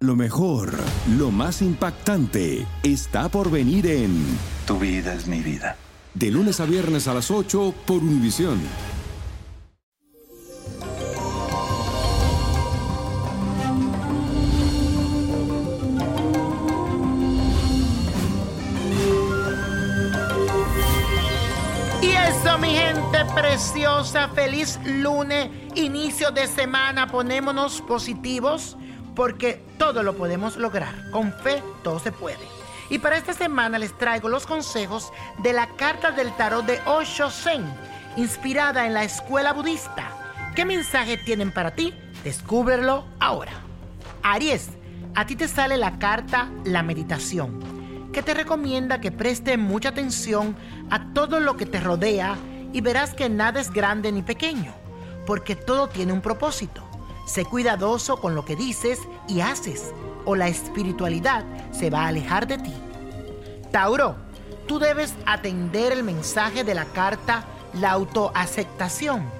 Lo mejor, lo más impactante, está por venir en Tu vida es mi vida. De lunes a viernes a las 8 por Univisión. Y eso, mi gente preciosa, feliz lunes, inicio de semana, ponémonos positivos porque todo lo podemos lograr. Con fe, todo se puede. Y para esta semana les traigo los consejos de la carta del tarot de Osho Zen, inspirada en la escuela budista. ¿Qué mensaje tienen para ti? Descúbrelo ahora. Aries, a ti te sale la carta La Meditación que te recomienda que preste mucha atención a todo lo que te rodea y verás que nada es grande ni pequeño, porque todo tiene un propósito. Sé cuidadoso con lo que dices y haces, o la espiritualidad se va a alejar de ti. Tauro, tú debes atender el mensaje de la carta La autoaceptación,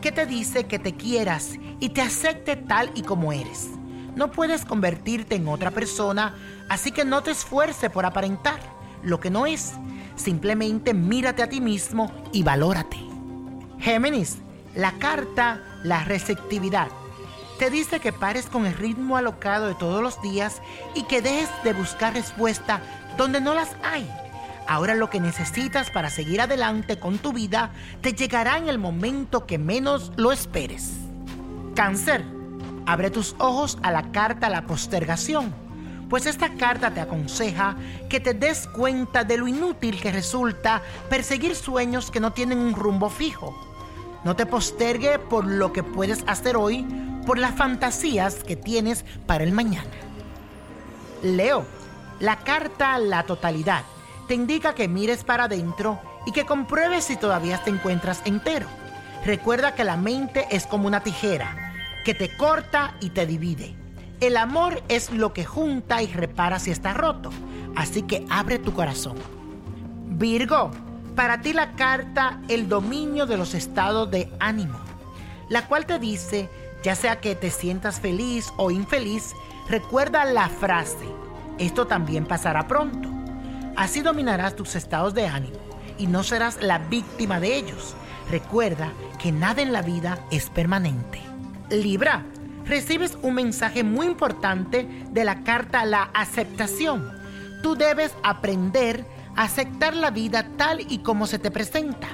que te dice que te quieras y te acepte tal y como eres. No puedes convertirte en otra persona, así que no te esfuerces por aparentar lo que no es. Simplemente mírate a ti mismo y valórate. Géminis, la carta, la receptividad. Te dice que pares con el ritmo alocado de todos los días y que dejes de buscar respuesta donde no las hay. Ahora lo que necesitas para seguir adelante con tu vida te llegará en el momento que menos lo esperes. Cáncer, abre tus ojos a la carta La postergación, pues esta carta te aconseja que te des cuenta de lo inútil que resulta perseguir sueños que no tienen un rumbo fijo. No te postergue por lo que puedes hacer hoy, por las fantasías que tienes para el mañana. Leo, la carta La totalidad te indica que mires para adentro y que compruebes si todavía te encuentras entero. Recuerda que la mente es como una tijera que te corta y te divide. El amor es lo que junta y repara si está roto. Así que abre tu corazón. Virgo, para ti la carta el dominio de los estados de ánimo, la cual te dice, ya sea que te sientas feliz o infeliz, recuerda la frase, esto también pasará pronto. Así dominarás tus estados de ánimo y no serás la víctima de ellos. Recuerda que nada en la vida es permanente. Libra, recibes un mensaje muy importante de la carta La aceptación. Tú debes aprender a aceptar la vida tal y como se te presenta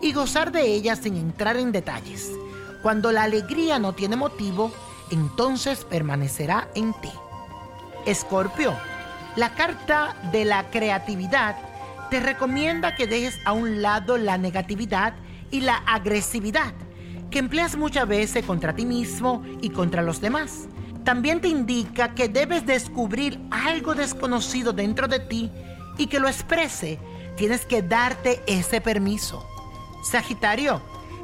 y gozar de ella sin entrar en detalles. Cuando la alegría no tiene motivo, entonces permanecerá en ti. Escorpio, la carta de la creatividad te recomienda que dejes a un lado la negatividad y la agresividad que empleas muchas veces contra ti mismo y contra los demás. También te indica que debes descubrir algo desconocido dentro de ti y que lo exprese. Tienes que darte ese permiso. Sagitario,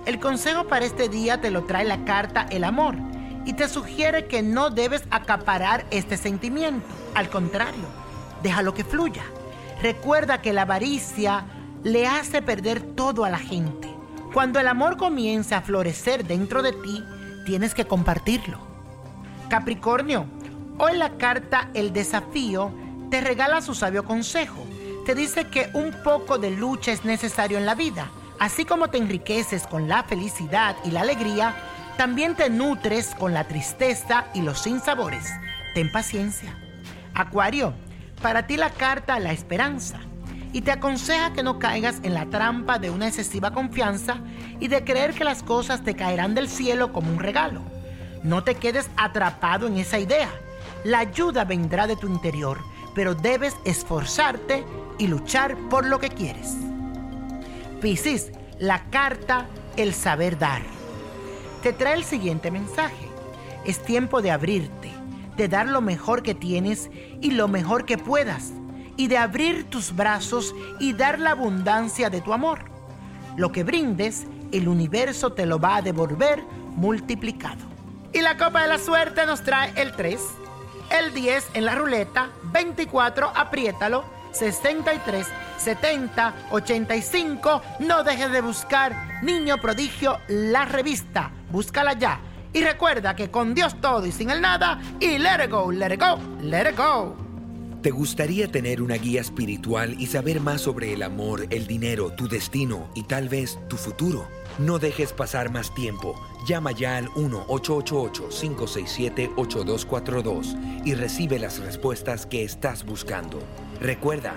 el consejo para este día te lo trae la carta El amor y te sugiere que no debes acaparar este sentimiento. Al contrario, déjalo que fluya. Recuerda que la avaricia le hace perder todo a la gente. Cuando el amor comienza a florecer dentro de ti, tienes que compartirlo. Capricornio, hoy la carta El desafío te regala su sabio consejo. Te dice que un poco de lucha es necesario en la vida. Así como te enriqueces con la felicidad y la alegría, también te nutres con la tristeza y los sinsabores. Ten paciencia. Acuario, para ti la carta La esperanza y te aconseja que no caigas en la trampa de una excesiva confianza y de creer que las cosas te caerán del cielo como un regalo. No te quedes atrapado en esa idea. La ayuda vendrá de tu interior, pero debes esforzarte y luchar por lo que quieres. Piscis, la carta El saber dar. Te trae el siguiente mensaje. Es tiempo de abrirte, de dar lo mejor que tienes y lo mejor que puedas, y de abrir tus brazos y dar la abundancia de tu amor. Lo que brindes, el universo te lo va a devolver multiplicado. Y la copa de la suerte nos trae el 3, el 10 en la ruleta, 24, apriétalo, 63, 70, 85. No dejes de buscar Niño Prodigio, la revista. Búscala ya. Y recuerda que con Dios todo y sin el nada, y let it go, let it go, let it go. ¿Te gustaría tener una guía espiritual y saber más sobre el amor, el dinero, tu destino y tal vez tu futuro? No dejes pasar más tiempo. Llama ya al 1-888-567-8242 y recibe las respuestas que estás buscando. Recuerda,